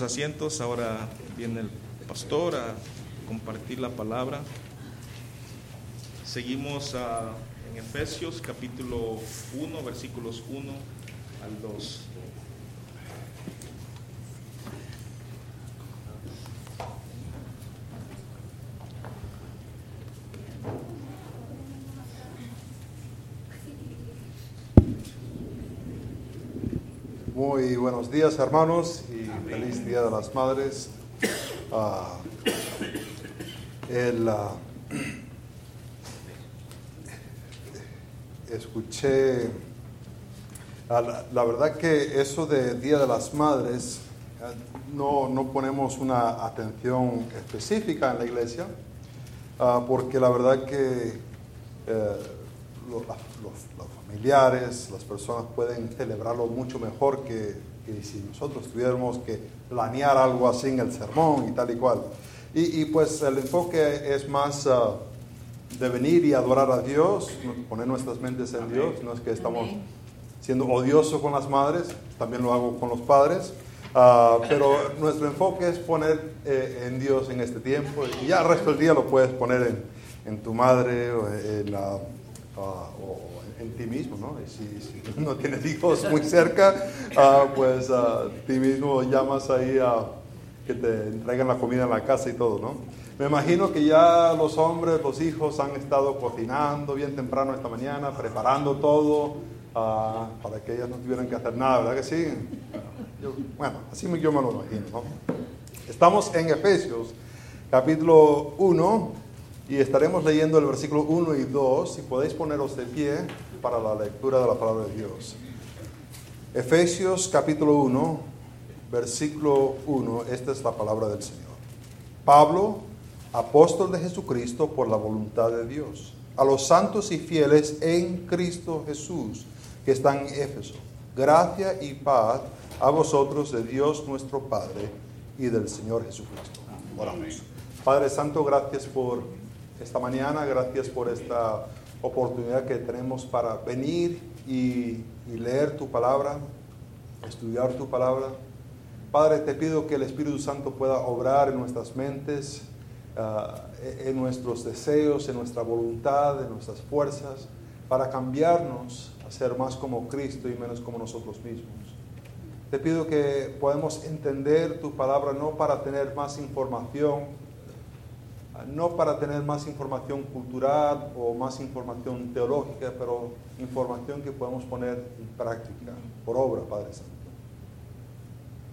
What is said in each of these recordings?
asientos, ahora viene el pastor a compartir la palabra. Seguimos ah, en Efesios capítulo 1, versículos 1 al 2. Muy buenos días hermanos y feliz Día de las Madres. Ah, ah, escuché, ah, la, verdad que eso de Día de las Madres no, no ponemos una atención específica en la iglesia porque la verdad que eh, los familiares, las personas pueden celebrarlo mucho mejor que, que si nosotros tuviéramos que planear algo así en el sermón y tal y cual. Y, y pues el enfoque es más ah, de venir y adorar a Dios, poner nuestras mentes en Dios, no es que estamos siendo odiosos con las madres, también lo hago con los padres, ah, pero nuestro enfoque es poner eh, en Dios en este tiempo y ya el resto del día lo puedes poner en, en tu madre o en, la- ah, o en ti mismo, ¿no? Y si, si no tienes hijos muy cerca, ah, pues ah, ti mismo llamas ahí a que te entreguen la comida en la casa y todo, ¿no? Me imagino que ya los hombres, los hijos han estado cocinando bien temprano esta mañana, preparando todo ah, para que ellas no tuvieran que hacer nada, ¿verdad que sí? Yo- bueno, así yo me lo imagino, ¿no? Estamos en Efesios, capítulo 1, y estaremos leyendo el versículo 1 y 2, si podéis poneros de pie para la lectura de la palabra de Dios. Efesios capítulo 1, versículo 1, esta es la palabra del Señor. Pablo, apóstol de Jesucristo por la voluntad de Dios, a los santos y fieles en Cristo Jesús que están en Éfeso. Gracia y paz a vosotros de Dios nuestro Padre y del Señor Jesucristo. Oramos. Padre Santo, gracias por esta mañana, gracias por esta oportunidad que tenemos para venir y, leer tu palabra, estudiar tu palabra. Padre, te pido que el Espíritu Santo pueda obrar en nuestras mentes, ah, en nuestros deseos, en nuestra voluntad, en nuestras fuerzas, para cambiarnos a ser más como Cristo y menos como nosotros mismos. Te pido que podamos entender tu palabra no para tener más información, no para tener más información cultural o más información teológica, pero información que podemos poner en práctica, por obra, Padre Santo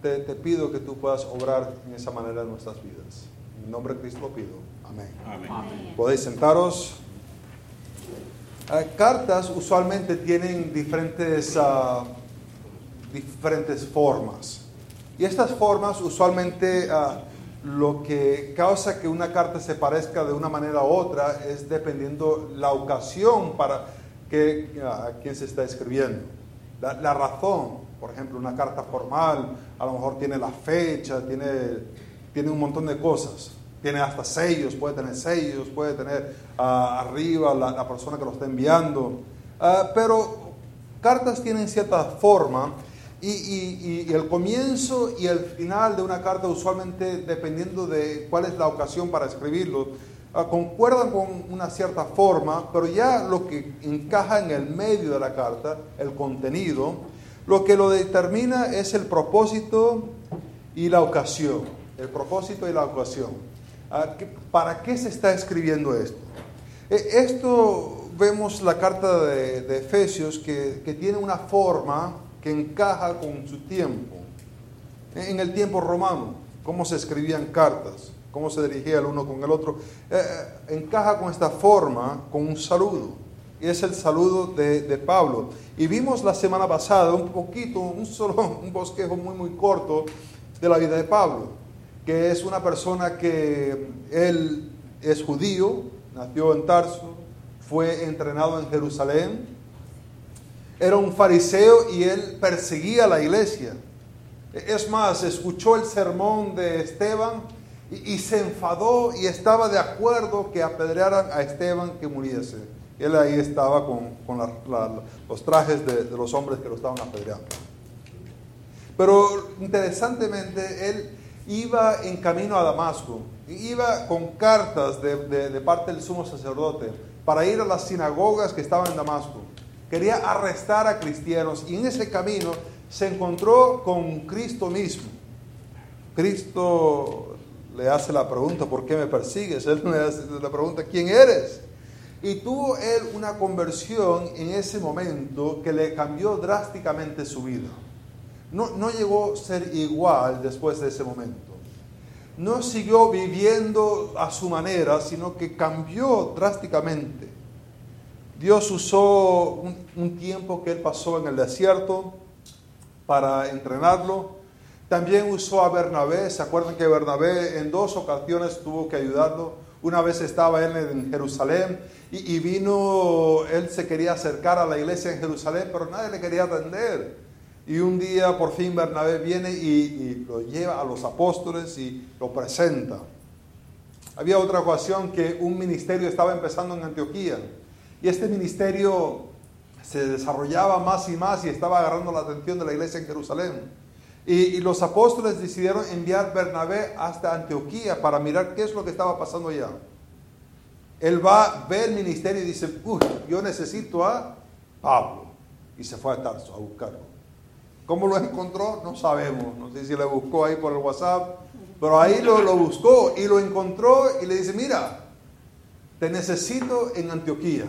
te, te pido que tú puedas obrar en esa manera en nuestras vidas. En el nombre de Cristo lo pido. Amén. Podéis sentaros. Ah, cartas usualmente tienen diferentes, ah, diferentes formas. Y estas formas usualmente ah, lo que causa que una carta se parezca de una manera u otra es dependiendo la ocasión para que, a quien se está escribiendo. La, razón, por ejemplo, una carta formal, a lo mejor tiene la fecha, tiene, tiene un montón de cosas. Tiene hasta sellos, puede tener sellos, puede tener arriba la, la persona que lo está enviando. Ah, pero cartas tienen cierta forma y, y- y el comienzo y el final de una carta usualmente, dependiendo de cuál es la ocasión para escribirlo, ah, concuerdan con una cierta forma, pero ya lo que encaja en el medio de la carta, el contenido, lo que lo determina es el propósito y la ocasión. El propósito y la ocasión. Ah, ¿qué- ¿Para qué se está escribiendo esto? Eh, Esto vemos la carta de, de Efesios que, que tiene una forma que encaja con su tiempo. En el tiempo romano, cómo se escribían cartas, cómo se dirigía el uno con el otro, eh, encaja con esta forma, con un saludo. Y es el saludo de, de Pablo. Y vimos la semana pasada un poquito, un solo, un bosquejo muy, muy corto de la vida de Pablo, que es una persona que él es judío, nació en Tarso, fue entrenado en Jerusalén, era un fariseo y él perseguía la iglesia. Es más, escuchó el sermón de Esteban y, se enfadó y estaba de acuerdo que apedrearan a Esteban que muriese. Él ahí estaba con, con los trajes de, de los hombres que lo estaban apedreando. Pero interesantemente, él iba en camino a Damasco, iba con cartas de, de parte del sumo sacerdote para ir a las sinagogas que estaban en Damasco. Quería arrestar a cristianos y en ese camino se encontró con Cristo mismo. Cristo le hace la pregunta, ¿por qué me persigues? Él le hace la pregunta, ¿quién eres? Y tuvo él una conversión en ese momento que le cambió drásticamente su vida. No, no llegó a ser igual después de ese momento. No siguió viviendo a su manera, sino que cambió drásticamente. Dios usó un, tiempo que él pasó en el desierto para entrenarlo también usó a Bernabé. ¿Se acuerdan que Bernabé en dos ocasiones tuvo que ayudarlo? Una vez estaba él en Jerusalén y, vino, él se quería acercar a la iglesia en Jerusalén, pero nadie le quería atender. Y un día por fin Bernabé viene y, lo lleva a los apóstoles y lo presenta. Había otra ocasión que un ministerio estaba empezando en Antioquía y este ministerio se desarrollaba más y más y estaba agarrando la atención de la iglesia en Jerusalén. Y, los apóstoles decidieron enviar Bernabé hasta Antioquía para mirar qué es lo que estaba pasando allá. Él va, ve el ministerio y dice, uy, yo necesito a Pablo. Y se fue a Tarso a buscarlo. ¿Cómo lo encontró? No sabemos. No sé si le buscó ahí por el WhatsApp. Pero ahí lo, lo buscó y lo encontró y le dice, mira, te necesito en Antioquía.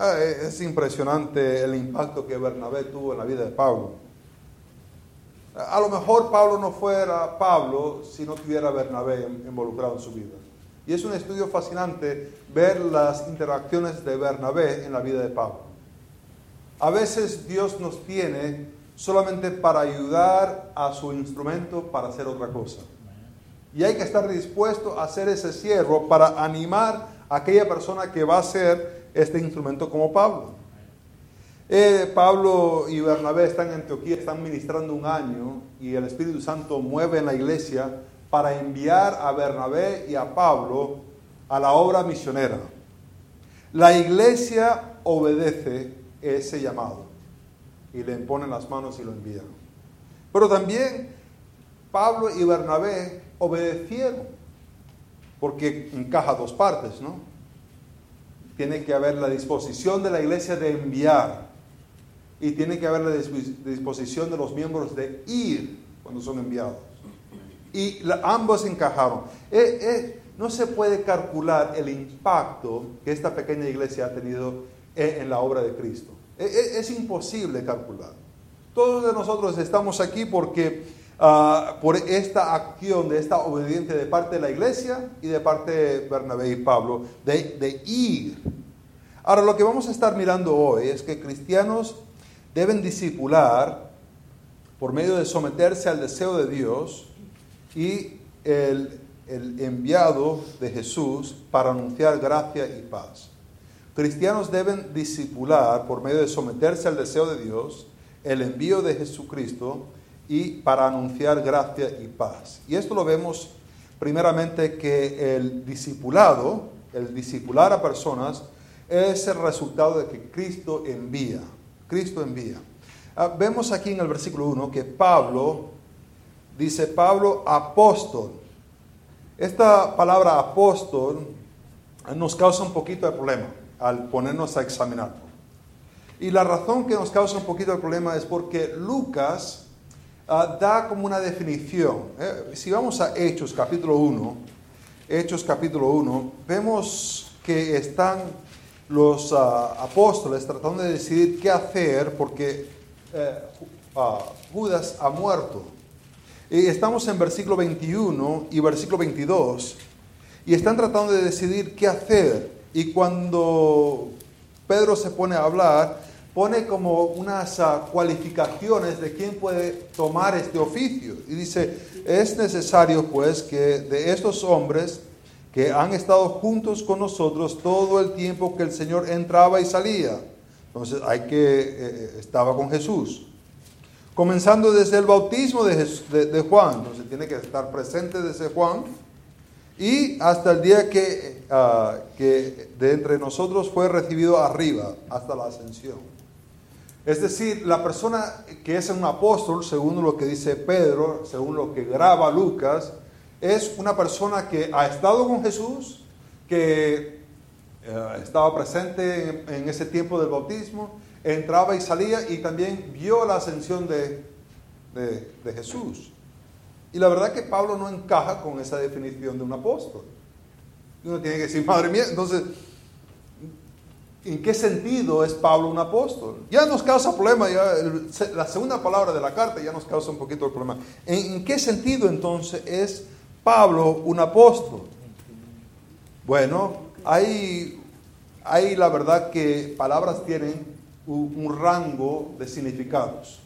Ah, es impresionante el impacto que Bernabé tuvo en la vida de Pablo. A lo mejor Pablo no fuera Pablo si no tuviera Bernabé involucrado en su vida. Y es un estudio fascinante ver las interacciones de Bernabé en la vida de Pablo. A veces Dios nos tiene solamente para ayudar a su instrumento para hacer otra cosa. Y hay que estar dispuesto a hacer ese cierro para animar a aquella persona que va a ser este instrumento como Pablo. Eh, Pablo y Bernabé están en Antioquía, están ministrando un año y el Espíritu Santo mueve en la iglesia para enviar a Bernabé y a Pablo a la obra misionera. La iglesia obedece ese llamado y le imponen las manos y lo envían. Pero también Pablo y Bernabé obedecieron, porque encaja dos partes, ¿no? Tiene que haber la disposición de la iglesia de enviar y tiene que haber la disposición de los miembros de ir cuando son enviados. Y ambos encajaron. Eh, eh, no se puede calcular el impacto que esta pequeña iglesia ha tenido en, la obra de Cristo. Eh, es imposible calcular. Todos de nosotros estamos aquí porque ah, por esta acción, de esta obediencia de parte de la iglesia y de parte de Bernabé y Pablo, de, de ir. Ahora, lo que vamos a estar mirando hoy es que cristianos deben disipular por medio de someterse al deseo de Dios y el, enviado de Jesús para anunciar gracia y paz. Cristianos deben disipular por medio de someterse al deseo de Dios, el envío de Jesucristo y para anunciar gracia y paz. Y esto lo vemos primeramente que el discipulado, el discipular a personas, es el resultado de que Cristo envía. Cristo envía. Ah, vemos aquí en el versículo 1 que Pablo, dice Pablo apóstol. Esta palabra apóstol nos causa un poquito de problema al ponernos a examinarlo. Y la razón que nos causa un poquito de problema es porque Lucas ah, da como una definición. Eh, si vamos a Hechos capítulo 1, Hechos capítulo 1, vemos que están los ah, apóstoles tratando de decidir qué hacer porque eh, ah, Judas ha muerto. Y estamos en versículo 21 y versículo 22 y están tratando de decidir qué hacer. Y cuando Pedro se pone a hablar, pone como unas ah, cualificaciones de quién puede tomar este oficio. Y dice, es necesario pues que de estos hombres que han estado juntos con nosotros todo el tiempo que el Señor entraba y salía. Entonces hay que, eh, eh, estaba con Jesús. Comenzando desde el bautismo de, de, Juan, entonces tiene que estar presente desde Juan, y hasta el día que, uh, que de entre nosotros fue recibido arriba, hasta la ascensión. Es decir, la persona que es un apóstol, según lo que dice Pedro, según lo que graba Lucas, es una persona que ha estado con Jesús, que eh, estaba presente en, ese tiempo del bautismo, entraba y salía y también vio la ascensión de, de Jesús. Y la verdad que Pablo no encaja con esa definición de un apóstol. Uno tiene que decir, madre mía, entonces, ¿en qué sentido es Pablo un apóstol? Ya nos causa problema, ya la segunda palabra de la carta ya nos causa un poquito de problema. ¿En, qué sentido entonces es Pablo un apóstol? Bueno, hay, hay la verdad que palabras tienen un rango de significados.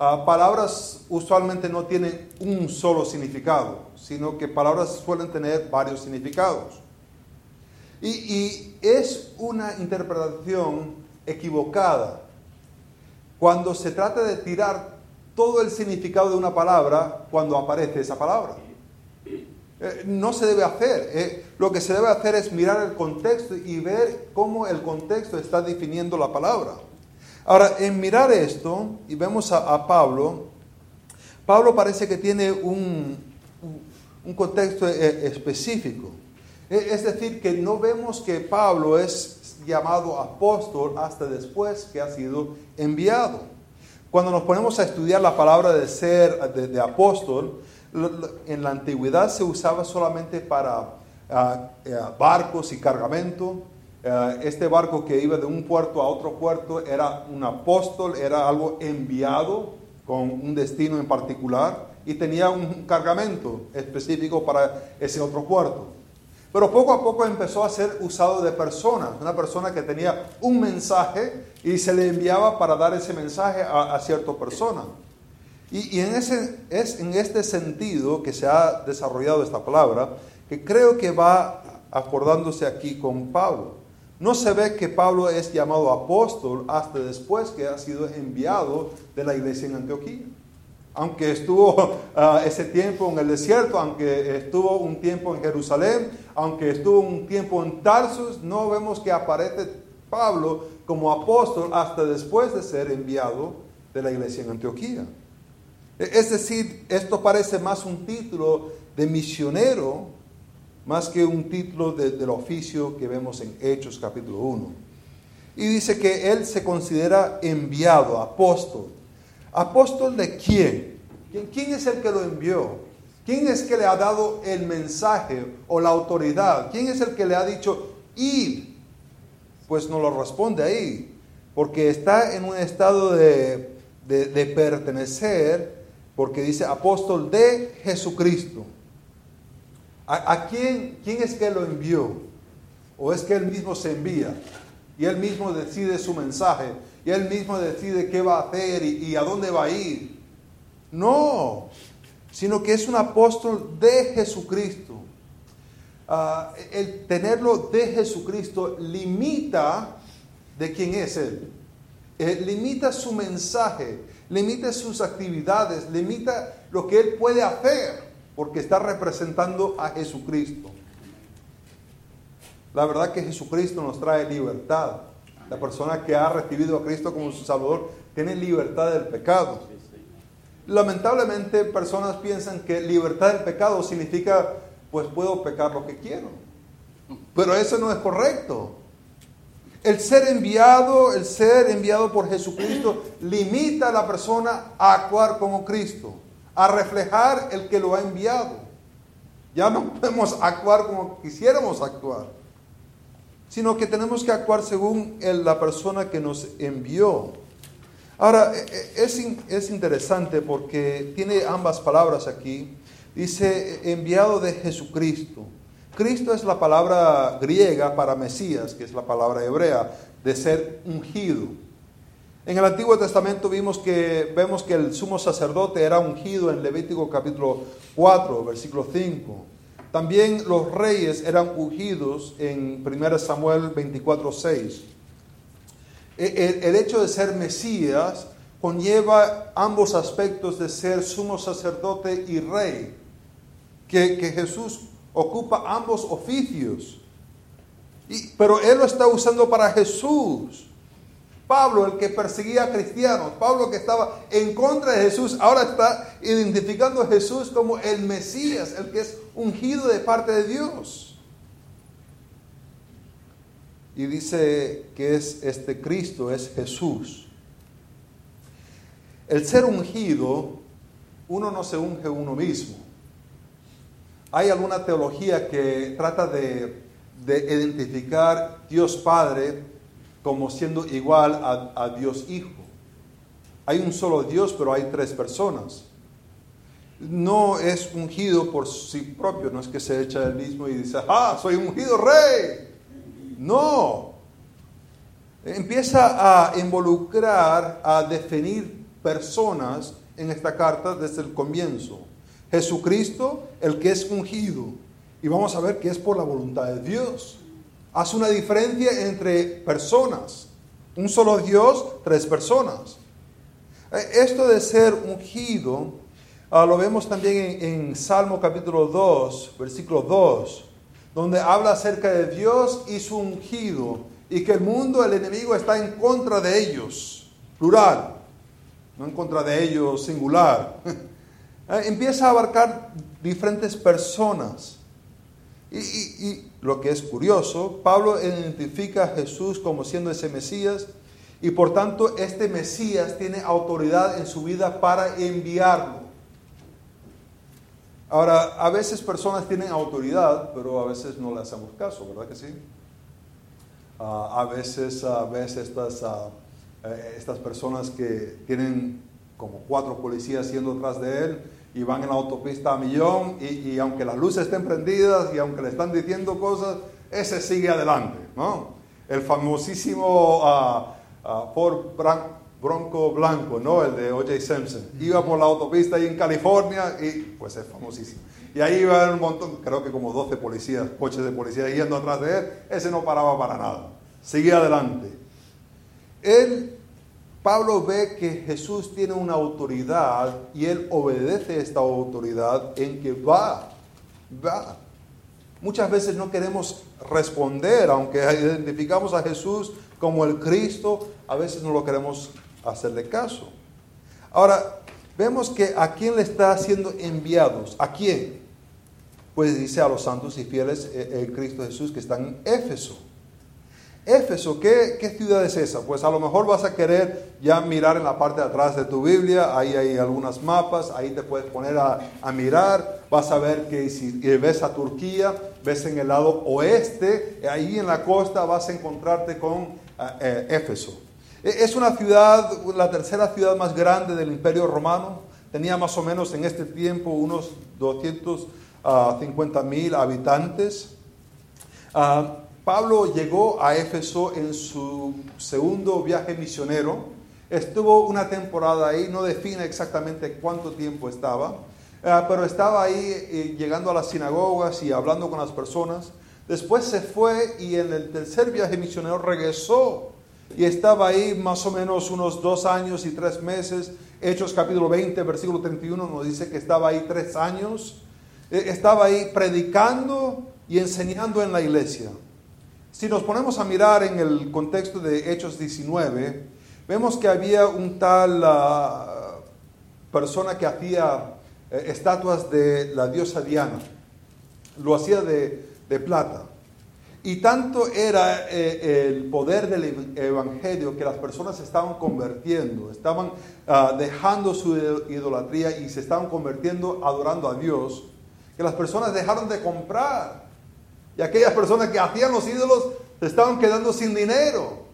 Ah, palabras usualmente no tienen un solo significado, sino que palabras suelen tener varios significados. Y, es una interpretación equivocada cuando se trata de tirar todo el significado de una palabra cuando aparece esa palabra. Eh, no se debe hacer. Eh, lo que se debe hacer es mirar el contexto y ver cómo el contexto está definiendo la palabra. Ahora, en mirar esto, y vemos a, Pablo, Pablo parece que tiene un, un contexto eh, específico. Es decir, que no vemos que Pablo es llamado apóstol hasta después que ha sido enviado. Cuando nos ponemos a estudiar la palabra de ser de, apóstol, en la antigüedad se usaba solamente para ah, eh, barcos y cargamento, eh, este barco que iba de un puerto a otro puerto era un apóstol, era algo enviado con un destino en particular y tenía un cargamento específico para ese otro puerto. Pero poco a poco empezó a ser usado de personas, una persona que tenía un mensaje y se le enviaba para dar ese mensaje a, cierta persona. Y, y, en ese, es en este sentido que se ha desarrollado esta palabra, que creo que va acordándose aquí con Pablo. No se ve que Pablo es llamado apóstol hasta después que ha sido enviado de la iglesia en Antioquía. Aunque estuvo ah, ese tiempo en el desierto, aunque estuvo un tiempo en Jerusalén, aunque estuvo un tiempo en Tarsus, no vemos que aparece Pablo como apóstol hasta después de ser enviado de la iglesia en Antioquía. E, es decir, esto parece más un título de misionero más que un título del oficio que vemos en Hechos capítulo 1. Y dice que él se considera enviado, apóstol. ¿Apóstol de quién? ¿Quién es el que lo envió? ¿Quién es que le ha dado el mensaje o la autoridad? ¿Quién es el que le ha dicho ir? Pues no lo responde ahí, porque está en un estado de, de pertenecer, porque dice apóstol de Jesucristo. ¿A, quién, quién es que lo envió? ¿O es que él mismo se envía? Y él mismo decide su mensaje. Y él mismo decide qué va a hacer y, a dónde va a ir. No, sino que es un apóstol de Jesucristo. Ah, el tenerlo de Jesucristo limita de quién es Él. Eh, limita su mensaje, limita sus actividades, limita lo que Él puede hacer porque está representando a Jesucristo. La verdad que Jesucristo nos trae libertad. La persona que ha recibido a Cristo como su Salvador tiene libertad del pecado. Lamentablemente personas piensan que libertad del pecado significa pues puedo pecar lo que quiero. Pero eso no es correcto. El ser enviado, el ser enviado por Jesucristo limita a la persona a actuar como Cristo a reflejar el que lo ha enviado. Ya no podemos actuar como quisiéramos actuar, sino que tenemos que actuar según la persona que nos envió. Ahora, e, e, es, es interesante porque tiene ambas palabras aquí. Dice enviado de Jesucristo. Cristo es la palabra griega para Mesías, que es la palabra hebrea, de ser ungido. En el Antiguo Testamento vimos que, vemos que el sumo sacerdote era ungido en Levítico capítulo 4, versículo 5. También los reyes eran ungidos en 1 Samuel 24, 6. El, el, hecho de ser Mesías conlleva ambos aspectos de ser sumo sacerdote y rey, que, que Jesús ocupa ambos oficios. Y, pero Él lo está usando para Jesús. Pablo, el que perseguía a cristianos, Pablo que estaba en contra de Jesús, ahora está identificando a Jesús como el Mesías, el que es ungido de parte de Dios. Y dice que es este Cristo, es Jesús. El ser ungido, uno no se unge uno mismo. Hay alguna teología que trata de, de identificar Dios Padre como siendo igual a, Dios Hijo. Hay un solo Dios, pero hay tres personas. No es ungido por sí propio, no es que se echa el mismo y dice, ah, soy ungido rey. No. Empieza a involucrar, a definir personas en esta carta desde el comienzo. Jesucristo, el que es ungido. Y vamos a ver que es por la voluntad de Dios. Hace una diferencia entre personas. Un solo Dios, tres personas. Eh, esto de ser ungido ah, lo vemos también en, Salmo capítulo 2, versículo 2, donde habla acerca de Dios y su ungido y que el mundo, el enemigo está en contra de ellos, plural, no en contra de ellos, singular. Eh, empieza a abarcar diferentes personas. y, lo que es curioso, Pablo identifica a Jesús como siendo ese Mesías y por tanto este Mesías tiene autoridad en su vida para enviarlo. Ahora, a veces personas tienen autoridad, pero a veces no le hacemos caso, ¿verdad que sí? Ah, a veces a veces estas, ah, eh, estas personas que tienen como cuatro policías yendo detrás de él, y van en la autopista a millón y, aunque las luces estén prendidas y aunque le están diciendo cosas, ese sigue adelante, ¿no? El famosísimo uh, Ford Bronco Blanco, ¿no? El de O.J. Simpson. Iba por la autopista ahí en California y pues es famosísimo. Y ahí iban un montón, creo que como 12 policías, coches de policía yendo atrás de él. Ese no paraba para nada. Seguía adelante. Él Pablo ve que Jesús tiene una autoridad y él obedece esta autoridad en que va, va. Muchas veces no queremos responder, aunque identificamos a Jesús como el Cristo, a veces no lo queremos hacerle caso. Ahora, vemos que a quién le está siendo enviados, a quién. Pues dice a los santos y fieles eh, el Cristo Jesús que están en Éfeso. Éfeso, ¿qué, ciudad es esa? Pues a lo mejor vas a querer ya mirar en la parte de atrás de tu Biblia, ahí hay algunos mapas, ahí te puedes poner a, mirar, vas a ver que si ves a Turquía, ves en el lado oeste, ahí en la costa vas a encontrarte con eh, eh, Éfeso. E, es una ciudad, la tercera ciudad más grande del Imperio Romano, tenía más o menos en este tiempo unos 250 mil habitantes. Ah, Pablo llegó a Éfeso en su segundo viaje misionero. Estuvo una temporada ahí, no define exactamente cuánto tiempo estaba, eh, pero estaba ahí eh, llegando a las sinagogas y hablando con las personas. Después se fue y en el tercer viaje misionero regresó y estaba ahí más o menos unos dos años y tres meses. Hechos capítulo 20, versículo 31 nos dice que estaba ahí tres años. Eh, estaba ahí predicando y enseñando en la iglesia. Si nos ponemos a mirar en el contexto de Hechos 19, vemos que había un tal ah, persona que hacía eh, estatuas de la diosa Diana. Lo hacía de, plata. Y tanto era eh, el poder del Evangelio que las personas se estaban convirtiendo, estaban ah, dejando su idolatría y se estaban convirtiendo adorando a Dios, que las personas dejaron de comprar y aquellas personas que hacían los ídolos se estaban quedando sin dinero.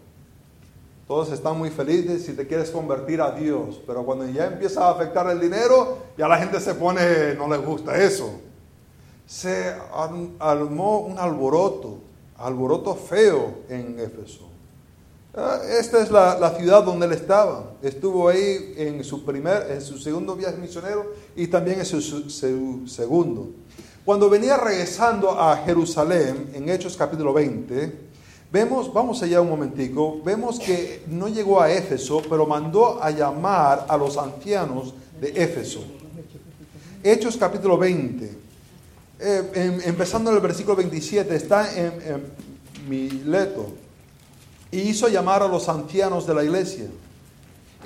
Todos están muy felices si te quieres convertir a Dios, pero cuando ya empieza a afectar el dinero, ya la gente se pone, no le gusta eso. Se armó un alboroto, alboroto feo en Éfeso. Ah, esta es la, ciudad donde él estaba. Estuvo ahí en su primer, en su segundo viaje misionero y también en su segundo. Cuando venía regresando a Jerusalén, en Hechos capítulo 20, vemos, vamos allá un momentico, vemos que no llegó a Éfeso, pero mandó a llamar a los ancianos de Éfeso. Hechos capítulo 20, eh, empezando en el versículo 27, está en, Mileto. y hizo llamar a los ancianos de la iglesia.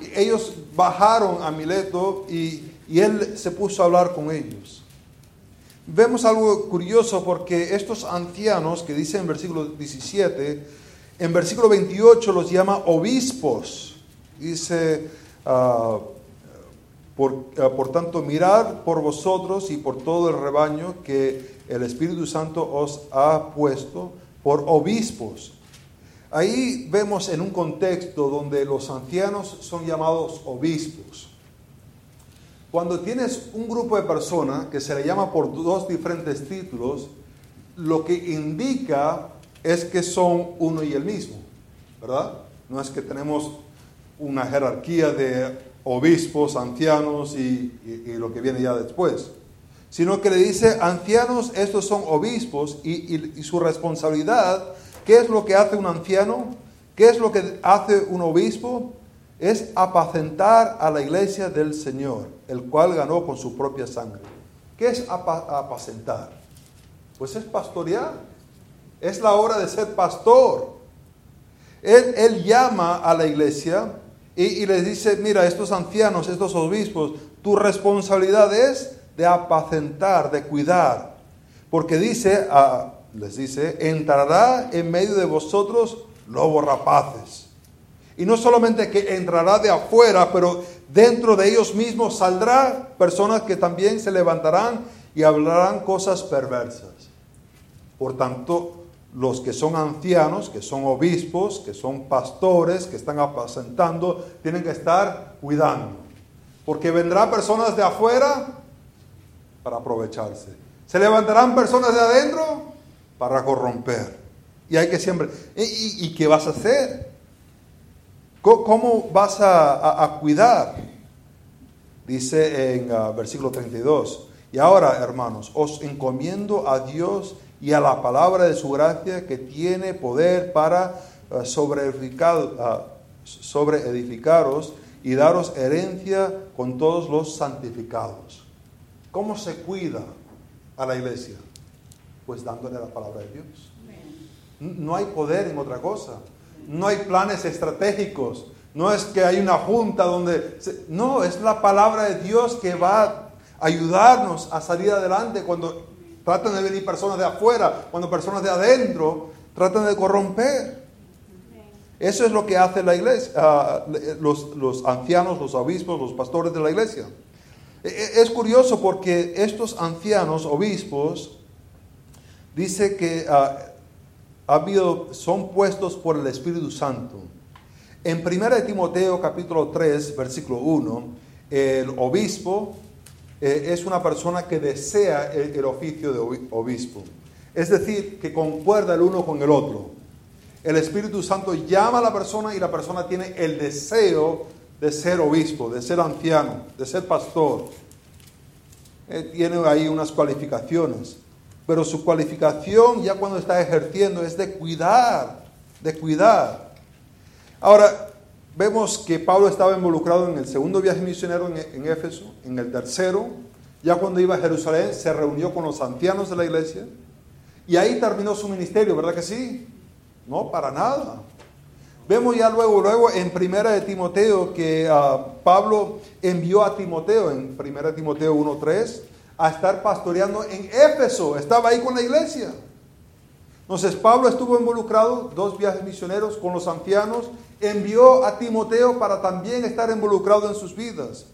Y ellos bajaron a Mileto y, y él se puso a hablar con ellos. Vemos algo curioso porque estos ancianos que dice en versículo 17, en versículo 28 los llama obispos. Dice, ah, por, ah, por, tanto, mirad por vosotros y por todo el rebaño que el Espíritu Santo os ha puesto por obispos. Ahí vemos en un contexto donde los ancianos son llamados obispos. Cuando tienes un grupo de personas que se le llama por dos diferentes títulos, lo que indica es que son uno y el mismo, ¿verdad? No es que tenemos una jerarquía de obispos, ancianos y, lo que viene ya después, sino que le dice, ancianos, estos son obispos y su responsabilidad, ¿qué es lo que hace un anciano? ¿Qué es lo que hace un obispo? es apacentar a la iglesia del Señor, el cual ganó con su propia sangre. ¿Qué es apacentar? Pues es pastorear. Es la hora de ser pastor. Él, llama a la iglesia y, les dice, mira, estos ancianos, estos obispos, tu responsabilidad es de apacentar, de cuidar. Porque dice, les dice, entrará en medio de vosotros lobos rapaces y no solamente que entrará de afuera, pero dentro de ellos mismos saldrá personas que también se levantarán y hablarán cosas perversas. Por tanto, los que son ancianos, que son obispos, que son pastores, que están apacentando, tienen que estar cuidando. Porque vendrán personas de afuera para aprovecharse. Se levantarán personas de adentro para corromper. Y hay que siempre... ¿Y, qué vas a hacer? ¿Cómo vas a, cuidar? Dice en uh, versículo 32. Y ahora, hermanos, os encomiendo a Dios y a la palabra de su gracia que tiene poder para uh, sobre, uh, sobre edificaros y daros herencia con todos los santificados. ¿Cómo se cuida a la iglesia? Pues dándole la palabra de Dios. No hay poder en otra cosa no hay planes estratégicos, no es que hay una junta donde... no, es la palabra de Dios que va a ayudarnos a salir adelante cuando tratan de venir personas de afuera, cuando personas de adentro tratan de corromper. Eso es lo que hace la iglesia, ah, los, ancianos, los obispos, los pastores de la iglesia. E, e, es curioso porque estos ancianos, obispos, dice que ah, habido, son puestos por el Espíritu Santo. En 1 Timoteo capítulo 3, versículo 1, el obispo eh, es una persona que desea el, oficio de obispo. Es decir, que concuerda el uno con el otro. El Espíritu Santo llama a la persona y la persona tiene el deseo de ser obispo, de ser anciano, de ser pastor. Eh, tiene ahí unas cualificaciones pero su cualificación ya cuando está ejerciendo es de cuidar, de cuidar. Ahora, vemos que Pablo estaba involucrado en el segundo viaje misionero en, Éfeso, en el tercero, ya cuando iba a Jerusalén se reunió con los ancianos de la iglesia y ahí terminó su ministerio, ¿verdad que sí? No, para nada. Vemos ya luego, luego en Primera de Timoteo que ah, Pablo envió a Timoteo en Primera de Timoteo 1.3 a estar pastoreando en Éfeso. Estaba ahí con la iglesia. Entonces Pablo estuvo involucrado, dos viajes misioneros con los ancianos, envió a Timoteo para también estar involucrado en sus vidas.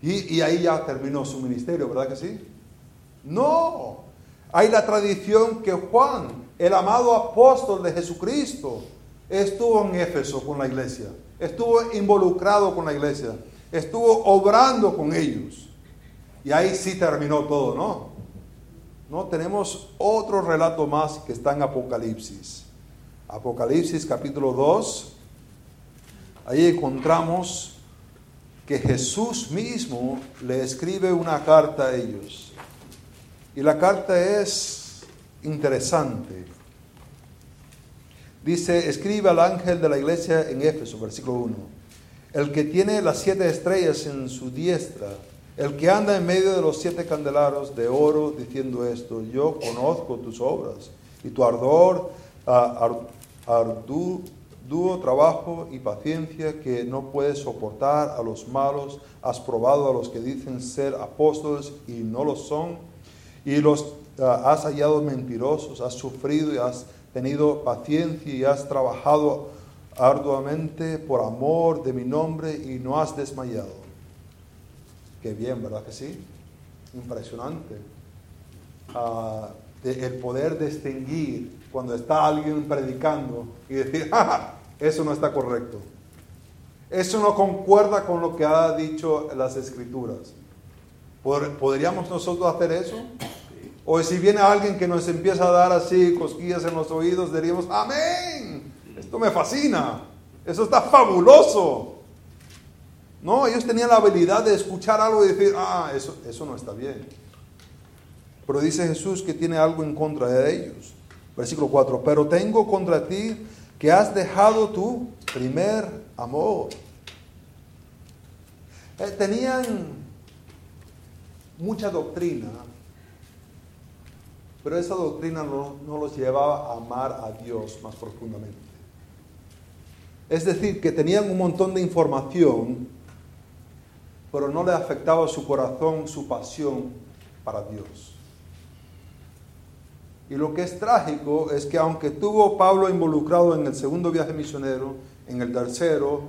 Y, ahí ya terminó su ministerio, ¿verdad que sí? No, hay la tradición que Juan, el amado apóstol de Jesucristo, estuvo en Éfeso con la iglesia, estuvo involucrado con la iglesia, estuvo obrando con ellos. Y ahí sí terminó todo, ¿no? No, tenemos otro relato más que está en Apocalipsis. Apocalipsis capítulo 2. Ahí encontramos que Jesús mismo le escribe una carta a ellos. Y la carta es interesante. Dice, escribe al ángel de la iglesia en Éfeso, versículo 1. El que tiene las siete estrellas en su diestra el que anda en medio de los siete candelaros de oro diciendo esto, yo conozco tus obras y tu ardor, duro trabajo y paciencia que no puedes soportar a los malos, has probado a los que dicen ser apóstoles y no lo son, y los has hallado mentirosos, has sufrido y has tenido paciencia y has trabajado arduamente por amor de mi nombre y no has desmayado. Bien, ¿verdad que sí? Impresionante. Ah, el poder distinguir cuando está alguien predicando y decir, ¡Ah, eso no está correcto. Eso no concuerda con lo que ha dicho las escrituras. ¿Podríamos nosotros hacer eso? O si viene alguien que nos empieza a dar así cosquillas en los oídos, diríamos, amén, esto me fascina, eso está fabuloso. No, ellos tenían la habilidad de escuchar algo y decir, ah, eso, eso no está bien. Pero dice Jesús que tiene algo en contra de ellos. Versículo 4, pero tengo contra ti que has dejado tu primer amor. Eh, tenían mucha doctrina, pero esa doctrina no, no los llevaba a amar a Dios más profundamente. Es decir, que tenían un montón de información, pero no le afectaba su corazón, su pasión para Dios. Y lo que es trágico es que aunque tuvo Pablo involucrado en el segundo viaje misionero, en el tercero,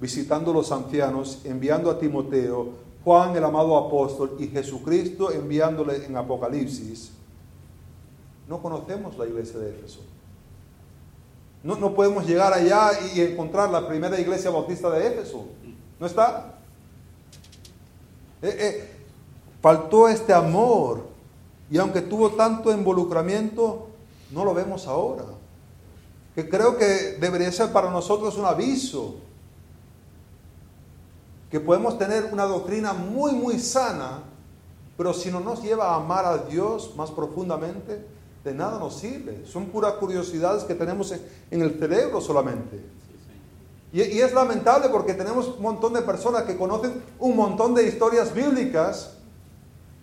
visitando los ancianos, enviando a Timoteo, Juan el amado apóstol y Jesucristo enviándole en Apocalipsis, no conocemos la iglesia de Éfeso. No, no podemos llegar allá y encontrar la primera iglesia bautista de Éfeso. ¿No está? Eh, eh, faltó este amor y aunque tuvo tanto involucramiento, no lo vemos ahora. Que creo que debería ser para nosotros un aviso. Que podemos tener una doctrina muy, muy sana, pero si no nos lleva a amar a Dios más profundamente, de nada nos sirve. Son puras curiosidades que tenemos en, el cerebro solamente. Y, es lamentable porque tenemos un montón de personas que conocen un montón de historias bíblicas,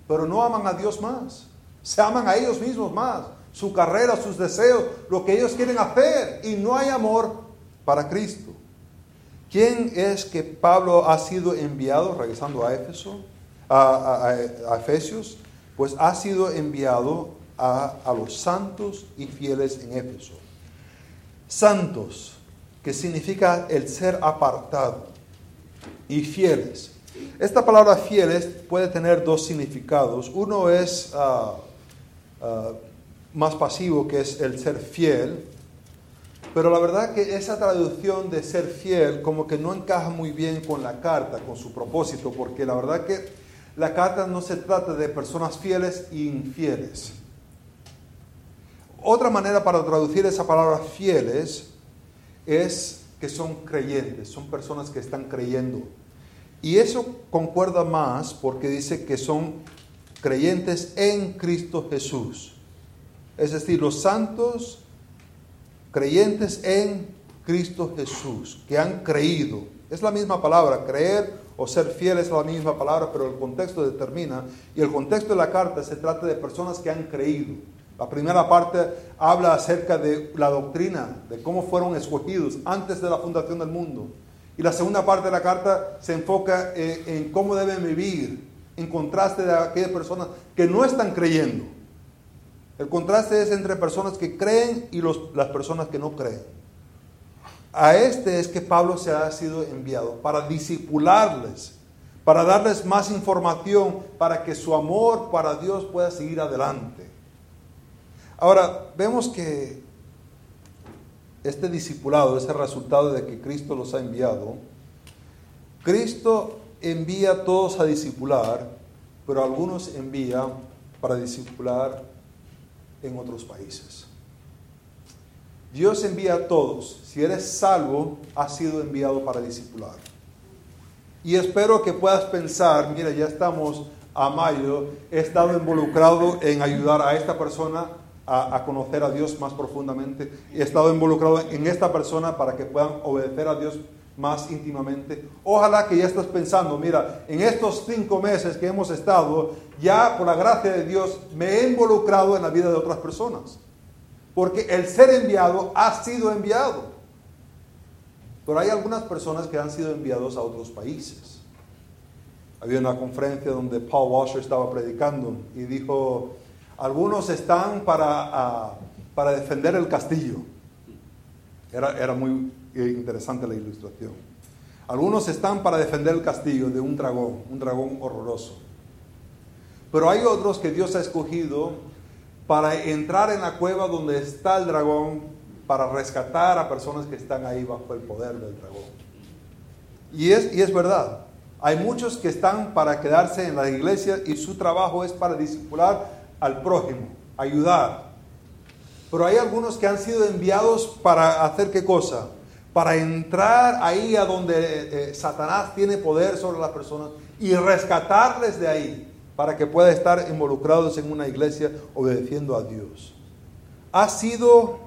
pero no aman a Dios más. Se aman a ellos mismos más, su carrera, sus deseos, lo que ellos quieren hacer y no hay amor para Cristo. ¿Quién es que Pablo ha sido enviado, regresando a Éfeso, a, Efesios? Pues ha sido enviado a, a los santos y fieles en Éfeso. Santos, que significa el ser apartado, y fieles. Esta palabra fieles puede tener dos significados. Uno es ah, Ah, más pasivo, que es el ser fiel. Pero la verdad que esa traducción de ser fiel como que no encaja muy bien con la carta, con su propósito, porque la verdad que la carta no se trata de personas fieles e infieles. Otra manera para traducir esa palabra fieles es que son creyentes, son personas que están creyendo. Y eso concuerda más porque dice que son creyentes en Cristo Jesús. Es decir, los santos creyentes en Cristo Jesús, que han creído. Es la misma palabra, creer o ser fiel es la misma palabra, pero el contexto determina. Y el contexto de la carta se trata de personas que han creído. La primera parte habla acerca de la doctrina, de cómo fueron escogidos antes de la fundación del mundo. Y la segunda parte de la carta se enfoca en, en cómo deben vivir en contraste de aquellas personas que no están creyendo. El contraste es entre personas que creen y las personas que no creen. A este es que Pablo se ha sido enviado para disipularles, para darles más información, para que su amor para Dios pueda seguir adelante. Ahora, vemos que este discipulado es el resultado de que Cristo los ha enviado. Cristo envía a todos a discipular, pero algunos envía para discipular en otros países. Dios envía a todos. Si eres salvo, has sido enviado para discipular. Y espero que puedas pensar, mira, ya estamos a mayo, he estado involucrado en ayudar a esta persona a, conocer a Dios más profundamente. He estado involucrado en esta persona para que puedan obedecer a Dios más íntimamente. Ojalá que ya estés pensando, mira, en estos cinco meses que hemos estado, ya por la gracia de Dios me he involucrado en la vida de otras personas. Porque el ser enviado ha sido enviado. Pero hay algunas personas que han sido enviados a otros países. Había una conferencia donde Paul Washer estaba predicando y dijo, algunos están para, ah, para defender el castillo. Era, era muy interesante la ilustración. Algunos están para defender el castillo de un dragón, un dragón horroroso. Pero hay otros que Dios ha escogido para entrar en la cueva donde está el dragón, para rescatar a personas que están ahí bajo el poder del dragón. Y es, y es verdad, hay muchos que están para quedarse en la iglesia y su trabajo es para discipular al prójimo, ayudar. Pero hay algunos que han sido enviados para hacer qué cosa? Para entrar ahí a donde eh, Satanás tiene poder sobre las personas y rescatarles de ahí para que puedan estar involucrados en una iglesia obedeciendo a Dios. ¿Has sido,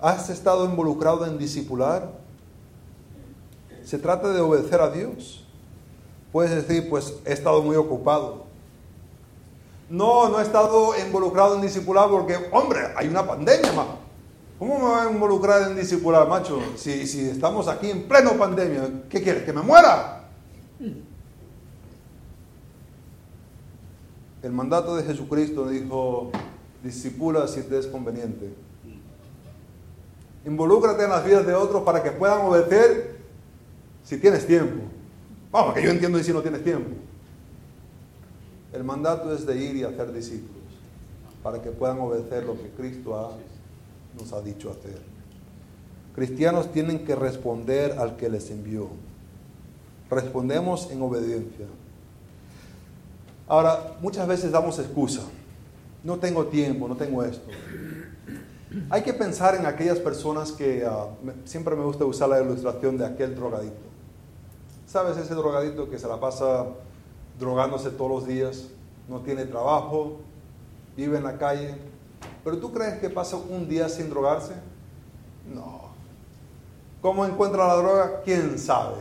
has estado involucrado en discipular? Se trata de obedecer a Dios. Puedes decir, pues he estado muy ocupado. No, no he estado involucrado en discipular porque, hombre, hay una pandemia, más. ¿Cómo me voy a involucrar en discipular, macho? Si, si estamos aquí en pleno pandemia, ¿qué quieres? ¿Que me muera? El mandato de Jesucristo dijo, discipula si te es conveniente. Involúcrate en las vidas de otros para que puedan obedecer si tienes tiempo. Vamos, que yo entiendo y si no tienes tiempo. El mandato es de ir y hacer discípulos para que puedan obedecer lo que Cristo nos ha dicho hacer. Cristianos tienen que responder al que les envió. Respondemos en obediencia. Ahora, muchas veces damos excusa. No tengo tiempo, no tengo esto. Hay que pensar en aquellas personas que ah, siempre me gusta usar la ilustración de aquel drogadito. ¿Sabes ese drogadito que se la pasa drogándose todos los días, no tiene trabajo, vive en la calle. Pero tú crees que pasa un día sin drogarse? No. ¿Cómo encuentra la droga? ¿Quién sabe?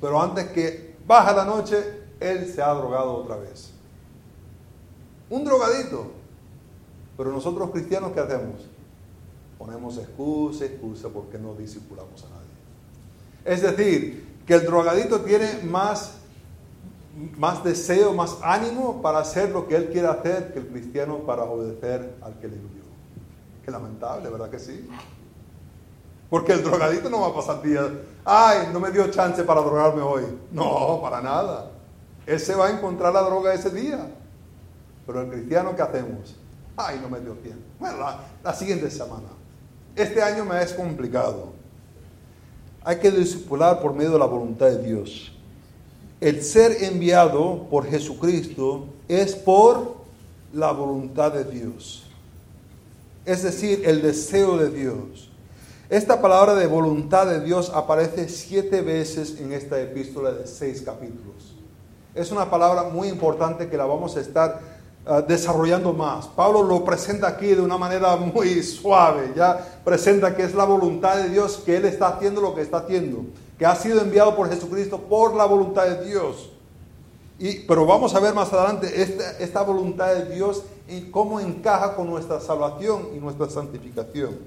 Pero antes que baja la noche, él se ha drogado otra vez. Un drogadito. Pero nosotros cristianos, ¿qué hacemos? Ponemos excusa, excusa porque no discipulamos a nadie. Es decir, que el drogadito tiene más más deseo, más ánimo para hacer lo que él quiere hacer que el cristiano para obedecer al que le envió. Qué lamentable, ¿verdad que sí? Porque el drogadito no va a pasar días, ay, no me dio chance para drogarme hoy. No, para nada. Él se va a encontrar la droga ese día. Pero el cristiano, ¿qué hacemos? Ay, no me dio tiempo. Bueno, la, la siguiente semana. Este año me es complicado. Hay que discipular por medio de la voluntad de Dios el ser enviado por Jesucristo es por la voluntad de Dios. Es decir, el deseo de Dios. Esta palabra de voluntad de Dios aparece siete veces en esta epístola de seis capítulos. Es una palabra muy importante que la vamos a estar ah, desarrollando más. Pablo lo presenta aquí de una manera muy suave, ya presenta que es la voluntad de Dios, que Él está haciendo lo que está haciendo que ha sido enviado por Jesucristo por la voluntad de Dios. Y, pero vamos a ver más adelante esta, esta voluntad de Dios y cómo encaja con nuestra salvación y nuestra santificación.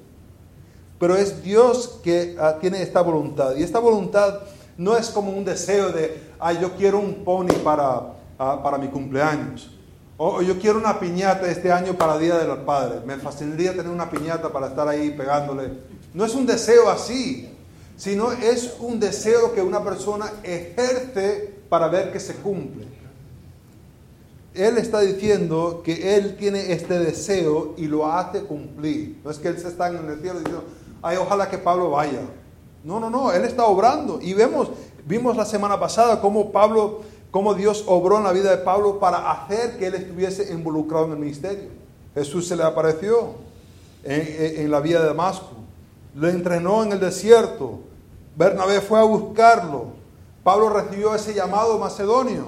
Pero es Dios que ah, tiene esta voluntad. Y esta voluntad no es como un deseo de, ay, yo quiero un pony para, ah, para mi cumpleaños. O, yo quiero una piñata este año para Día de los Padres. Me fascinaría tener una piñata para estar ahí pegándole. No es un deseo así sino es un deseo que una persona ejerce para ver que se cumple. Él está diciendo que él tiene este deseo y lo hace cumplir. No es que él se está en el cielo diciendo, ay, ojalá que Pablo vaya. No, no, no, él está obrando. Y vemos, vimos la semana pasada cómo Pablo, cómo Dios obró en la vida de Pablo para hacer que él estuviese involucrado en el ministerio. Jesús se le apareció en, en la vida de Damasco lo entrenó en el desierto. Bernabé fue a buscarlo. Pablo recibió ese llamado macedonio.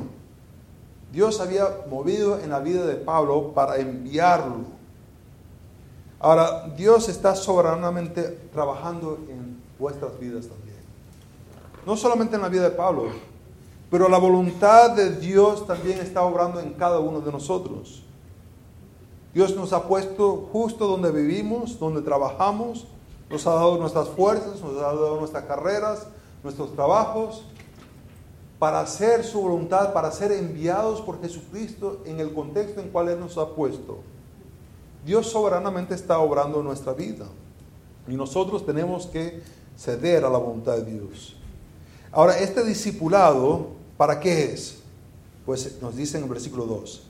Dios había movido en la vida de Pablo para enviarlo. Ahora, Dios está soberanamente trabajando en vuestras vidas también. No solamente en la vida de Pablo, pero la voluntad de Dios también está obrando en cada uno de nosotros. Dios nos ha puesto justo donde vivimos, donde trabajamos, nos ha dado nuestras fuerzas, nos ha dado nuestras carreras, nuestros trabajos, para hacer su voluntad, para ser enviados por Jesucristo en el contexto en cual Él nos ha puesto. Dios soberanamente está obrando en nuestra vida y nosotros tenemos que ceder a la voluntad de Dios. Ahora, este discipulado, ¿para qué es? Pues nos dice en el versículo 2,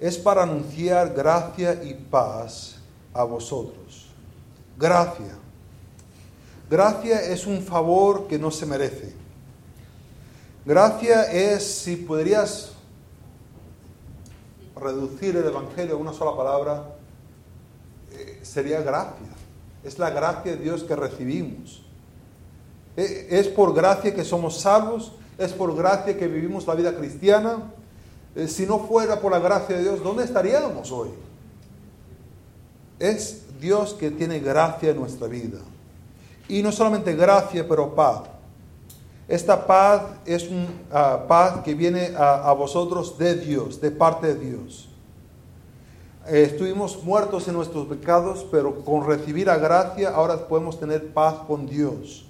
es para anunciar gracia y paz a vosotros. Gracia. Gracia es un favor que no se merece. Gracia es, si podrías reducir el Evangelio a una sola palabra, eh, sería gracia. Es la gracia de Dios que recibimos. Eh, es por gracia que somos salvos, es por gracia que vivimos la vida cristiana. Eh, si no fuera por la gracia de Dios, ¿dónde estaríamos hoy? Es Dios que tiene gracia en nuestra vida. Y no solamente gracia, pero paz. Esta paz es una ah, paz que viene a, vosotros de Dios, de parte de Dios. Eh, estuvimos muertos en nuestros pecados, pero con recibir la gracia ahora podemos tener paz con Dios.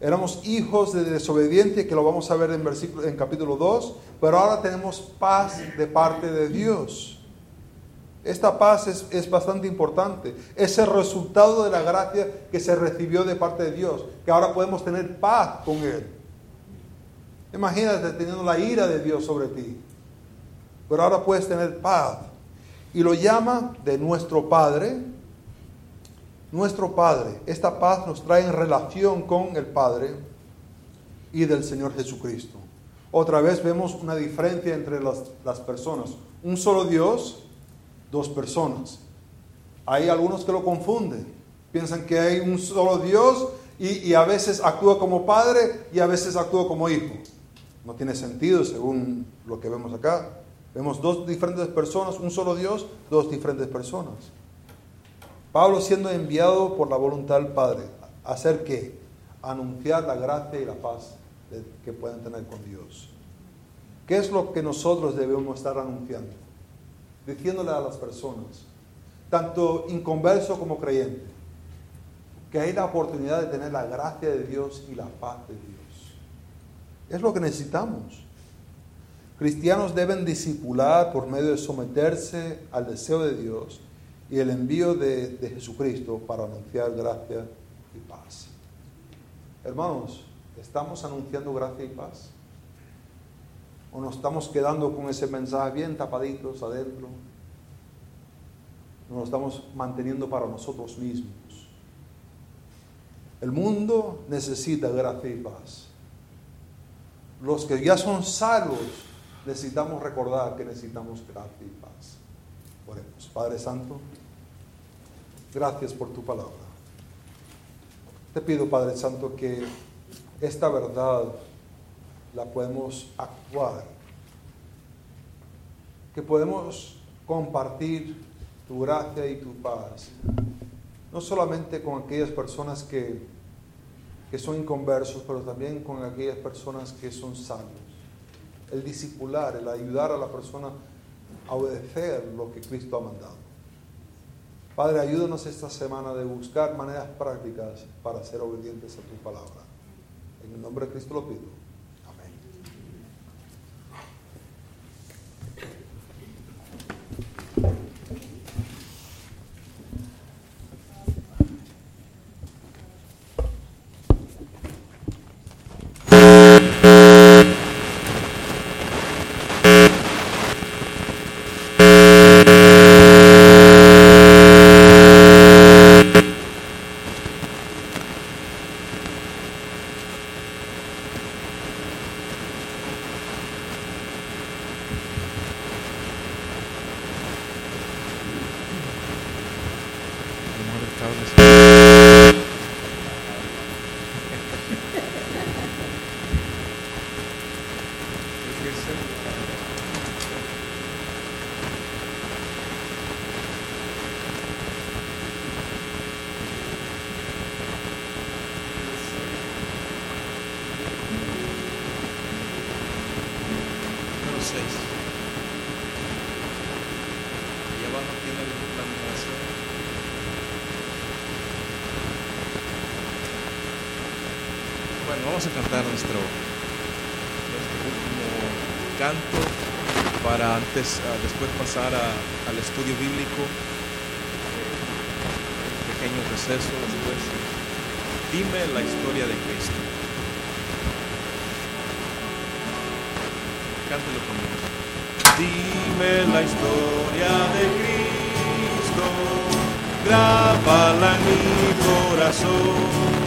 Éramos hijos de desobediencia, que lo vamos a ver en, versículo, en capítulo 2, pero ahora tenemos paz de parte de Dios. Esta paz es, es, bastante importante. Es el resultado de la gracia que se recibió de parte de Dios, que ahora podemos tener paz con Él. Imagínate teniendo la ira de Dios sobre ti, pero ahora puedes tener paz. Y lo llama de nuestro Padre, nuestro Padre. Esta paz nos trae en relación con el Padre y del Señor Jesucristo. Otra vez vemos una diferencia entre las, las personas. Un solo Dios dos personas. Hay algunos que lo confunden. Piensan que hay un solo Dios y, a veces actúa como padre y a veces actúa como hijo. No tiene sentido según lo que vemos acá. Vemos dos diferentes personas, un solo Dios, dos diferentes personas. Pablo siendo enviado por la voluntad del Padre, ¿a hacer qué? Anunciar la gracia y la paz que pueden tener con Dios. ¿Qué es lo que nosotros debemos estar anunciando? Diciéndole a las personas, tanto inconverso como creyente, que hay la oportunidad de tener la gracia de Dios y la paz de Dios. Es lo que necesitamos. Cristianos deben disipular por medio de someterse al deseo de Dios y el envío de, de Jesucristo para anunciar gracia y paz. Hermanos, ¿estamos anunciando gracia y paz? ¿O nos estamos quedando con ese mensaje bien tapaditos adentro? Nos lo estamos manteniendo para nosotros mismos. El mundo necesita gracia y paz. Los que ya son salvos necesitamos recordar que necesitamos gracia y paz. Oremos. Padre Santo, gracias por tu palabra. Te pido, Padre Santo, que esta verdad la podemos actuar, que podemos compartir tu gracia y tu paz, no solamente con aquellas personas que, que son inconversos, pero también con aquellas personas que son salvos. El discipular, el ayudar a la persona a obedecer lo que Cristo ha mandado. Padre, ayúdanos esta semana de buscar maneras prácticas para ser obedientes a tu palabra. En el nombre de Cristo lo pido. Vamos a cantar nuestro, último canto para antes, ah, después pasar al estudio bíblico. Un pequeño receso después. Dime la historia de Cristo. Cántelo conmigo. Dime la historia de Cristo, grábala en mi corazón.